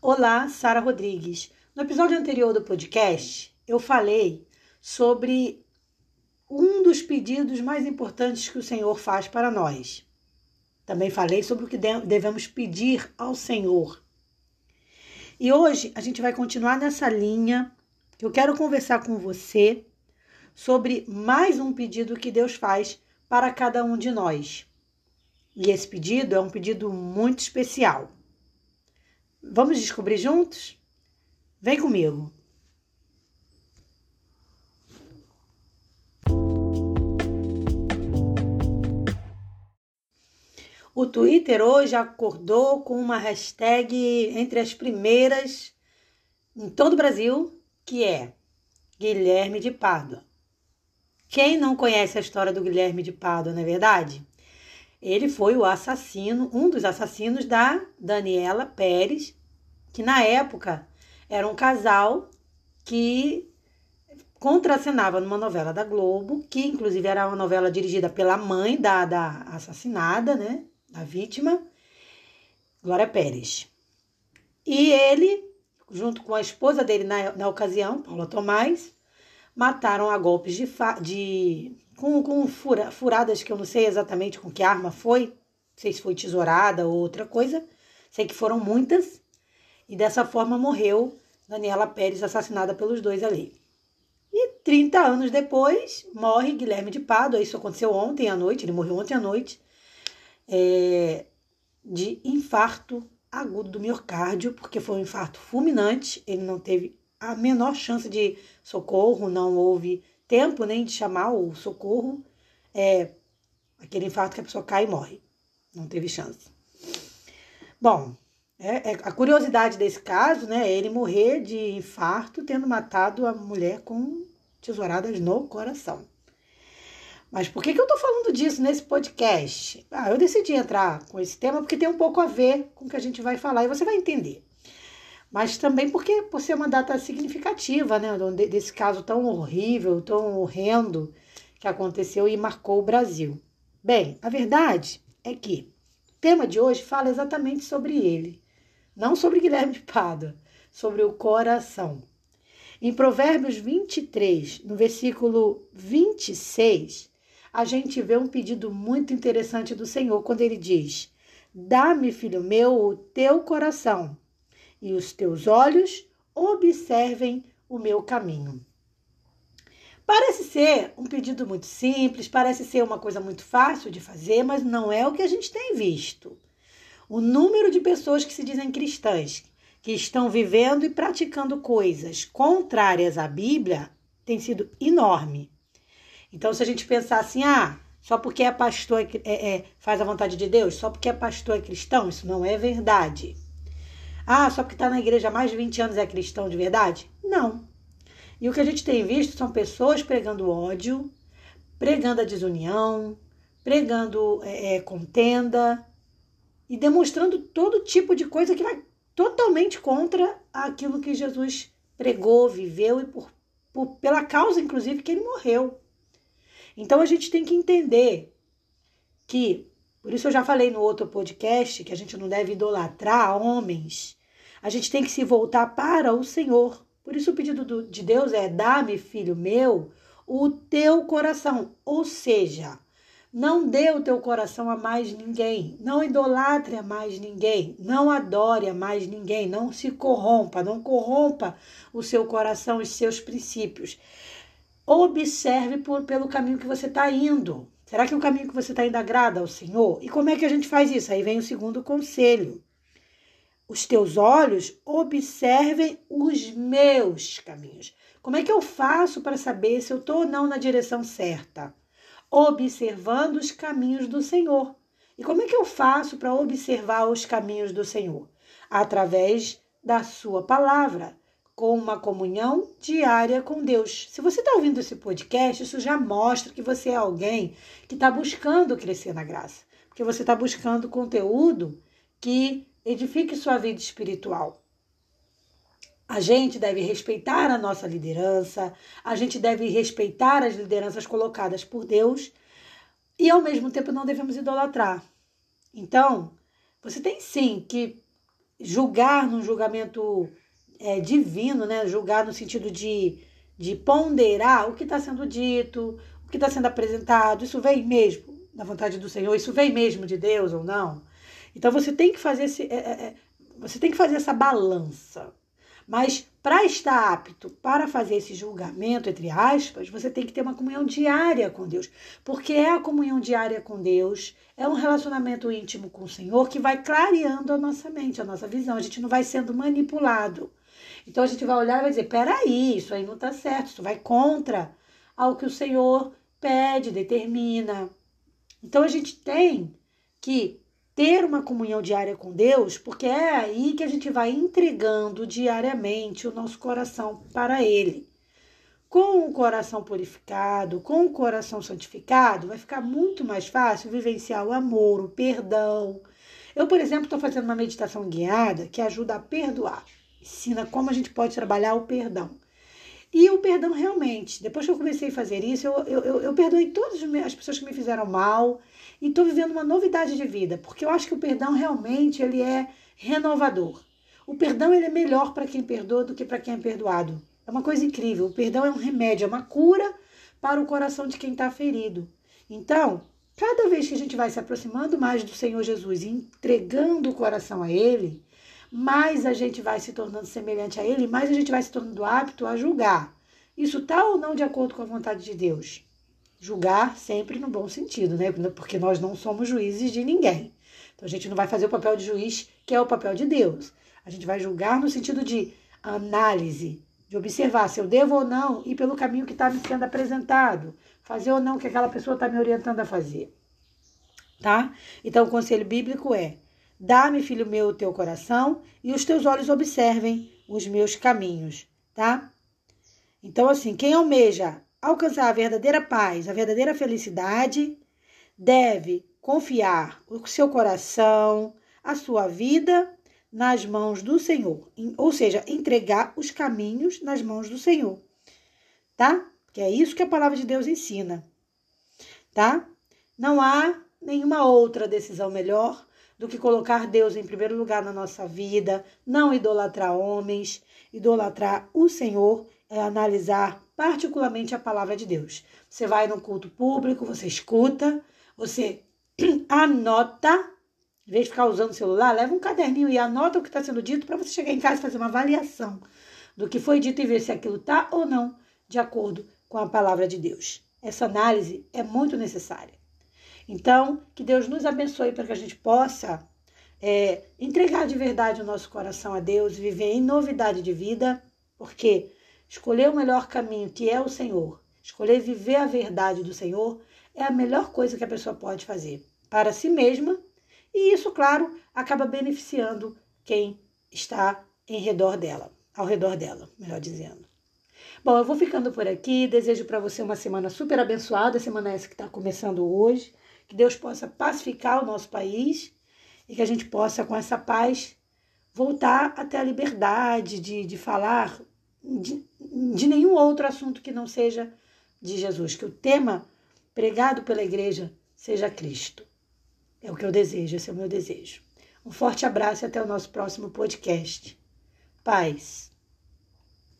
Olá, Sara Rodrigues. No episódio anterior do podcast, eu falei sobre um dos pedidos mais importantes que o Senhor faz para nós. Também falei sobre o que devemos pedir ao Senhor. E hoje a gente vai continuar nessa linha. Eu quero conversar com você sobre mais um pedido que Deus faz para cada um de nós. E esse pedido é um pedido muito especial. Vamos descobrir juntos? Vem comigo. O Twitter hoje acordou com uma hashtag entre as primeiras em todo o Brasil, que é Guilherme de Pádua. Quem não conhece a história do Guilherme de Pádua, não é verdade? Ele foi o assassino, um dos assassinos da Daniela Pérez, que na época era um casal que contracenava numa novela da Globo, que inclusive era uma novela dirigida pela mãe da, da assassinada, né? Da vítima, Glória Pérez. E ele, junto com a esposa dele na, na ocasião, Paula Tomás, mataram a golpes de, de com, com fura, furadas que eu não sei exatamente com que arma foi, não sei se foi tesourada ou outra coisa, sei que foram muitas, e dessa forma morreu Daniela Pérez, assassinada pelos dois ali. E 30 anos depois, morre Guilherme de Pádua, isso aconteceu ontem à noite, ele morreu ontem à noite, é, de infarto agudo do miocárdio, porque foi um infarto fulminante, ele não teve a menor chance de socorro, não houve tempo nem de chamar o socorro. É aquele infarto que a pessoa cai e morre. Não teve chance. Bom, é, é, a curiosidade desse caso, né, é ele morrer de infarto tendo matado a mulher com tesouradas no coração. Mas por que, que eu tô falando disso nesse podcast? Ah, eu decidi entrar com esse tema porque tem um pouco a ver com o que a gente vai falar e você vai entender mas também porque por ser uma data significativa, né, desse caso tão horrível, tão horrendo que aconteceu e marcou o Brasil. Bem, a verdade é que o tema de hoje fala exatamente sobre ele, não sobre Guilherme Pádua, sobre o coração. Em Provérbios 23, no versículo 26, a gente vê um pedido muito interessante do Senhor quando ele diz: Dá-me, filho meu, o teu coração e os teus olhos observem o meu caminho. Parece ser um pedido muito simples, parece ser uma coisa muito fácil de fazer, mas não é o que a gente tem visto. O número de pessoas que se dizem cristãs, que estão vivendo e praticando coisas contrárias à Bíblia, tem sido enorme. Então, se a gente pensar assim, ah, só porque é pastor é, é, faz a vontade de Deus, só porque é pastor é cristão, isso não é verdade. Ah, só porque está na igreja há mais de 20 anos é cristão de verdade? Não. E o que a gente tem visto são pessoas pregando ódio, pregando a desunião, pregando é, é, contenda e demonstrando todo tipo de coisa que vai totalmente contra aquilo que Jesus pregou, viveu e por, por, pela causa, inclusive, que ele morreu. Então a gente tem que entender que, por isso eu já falei no outro podcast, que a gente não deve idolatrar homens a gente tem que se voltar para o Senhor. Por isso o pedido do, de Deus é: dá-me, filho meu, o teu coração. Ou seja, não dê o teu coração a mais ninguém, não idolatre a mais ninguém, não adore a mais ninguém, não se corrompa, não corrompa o seu coração, os seus princípios. Observe por, pelo caminho que você está indo. Será que o caminho que você está indo agrada ao Senhor? E como é que a gente faz isso? Aí vem o segundo conselho os teus olhos observem os meus caminhos. Como é que eu faço para saber se eu estou ou não na direção certa? Observando os caminhos do Senhor. E como é que eu faço para observar os caminhos do Senhor? Através da Sua palavra, com uma comunhão diária com Deus. Se você está ouvindo esse podcast, isso já mostra que você é alguém que está buscando crescer na graça, porque você está buscando conteúdo que edifique sua vida espiritual. A gente deve respeitar a nossa liderança, a gente deve respeitar as lideranças colocadas por Deus e, ao mesmo tempo, não devemos idolatrar. Então, você tem sim que julgar num julgamento é, divino, né? Julgar no sentido de, de ponderar o que está sendo dito, o que está sendo apresentado. Isso vem mesmo da vontade do Senhor? Isso vem mesmo de Deus ou não? Então você tem que fazer esse, é, é, é você tem que fazer essa balança. Mas para estar apto para fazer esse julgamento, entre aspas, você tem que ter uma comunhão diária com Deus. Porque é a comunhão diária com Deus, é um relacionamento íntimo com o Senhor que vai clareando a nossa mente, a nossa visão. A gente não vai sendo manipulado. Então a gente vai olhar e vai dizer: peraí, isso aí não está certo, isso vai contra ao que o Senhor pede, determina. Então a gente tem que ter uma comunhão diária com Deus, porque é aí que a gente vai entregando diariamente o nosso coração para Ele. Com o coração purificado, com o coração santificado, vai ficar muito mais fácil vivenciar o amor, o perdão. Eu, por exemplo, estou fazendo uma meditação guiada que ajuda a perdoar. Ensina como a gente pode trabalhar o perdão. E o perdão realmente, depois que eu comecei a fazer isso, eu, eu, eu, eu perdoei todas as pessoas que me fizeram mal, e estou vivendo uma novidade de vida, porque eu acho que o perdão realmente ele é renovador. O perdão ele é melhor para quem perdoa do que para quem é perdoado. É uma coisa incrível. O perdão é um remédio, é uma cura para o coração de quem está ferido. Então, cada vez que a gente vai se aproximando mais do Senhor Jesus e entregando o coração a Ele, mais a gente vai se tornando semelhante a Ele, mais a gente vai se tornando apto a julgar. Isso está ou não de acordo com a vontade de Deus? Julgar sempre no bom sentido, né? Porque nós não somos juízes de ninguém. Então a gente não vai fazer o papel de juiz, que é o papel de Deus. A gente vai julgar no sentido de análise, de observar se eu devo ou não ir pelo caminho que está me sendo apresentado, fazer ou não o que aquela pessoa está me orientando a fazer. Tá? Então o conselho bíblico é: dá-me, filho meu, o teu coração e os teus olhos observem os meus caminhos, tá? Então, assim, quem almeja alcançar a verdadeira paz, a verdadeira felicidade, deve confiar o seu coração, a sua vida nas mãos do Senhor, ou seja, entregar os caminhos nas mãos do Senhor, tá? Que é isso que a palavra de Deus ensina, tá? Não há nenhuma outra decisão melhor do que colocar Deus em primeiro lugar na nossa vida, não idolatrar homens, idolatrar o Senhor é analisar particularmente a palavra de Deus. Você vai no culto público, você escuta, você anota, em vez de ficar usando o celular, leva um caderninho e anota o que está sendo dito para você chegar em casa e fazer uma avaliação do que foi dito e ver se aquilo está ou não de acordo com a palavra de Deus. Essa análise é muito necessária. Então, que Deus nos abençoe para que a gente possa é, entregar de verdade o nosso coração a Deus, viver em novidade de vida, porque Escolher o melhor caminho, que é o Senhor, escolher viver a verdade do Senhor, é a melhor coisa que a pessoa pode fazer para si mesma, e isso, claro, acaba beneficiando quem está em redor dela, ao redor dela, melhor dizendo. Bom, eu vou ficando por aqui. Desejo para você uma semana super abençoada, semana essa que está começando hoje. Que Deus possa pacificar o nosso país e que a gente possa, com essa paz, voltar até a liberdade de, de falar de, de nenhum outro assunto que não seja de Jesus. Que o tema pregado pela igreja seja Cristo. É o que eu desejo, esse é o meu desejo. Um forte abraço e até o nosso próximo podcast. Paz.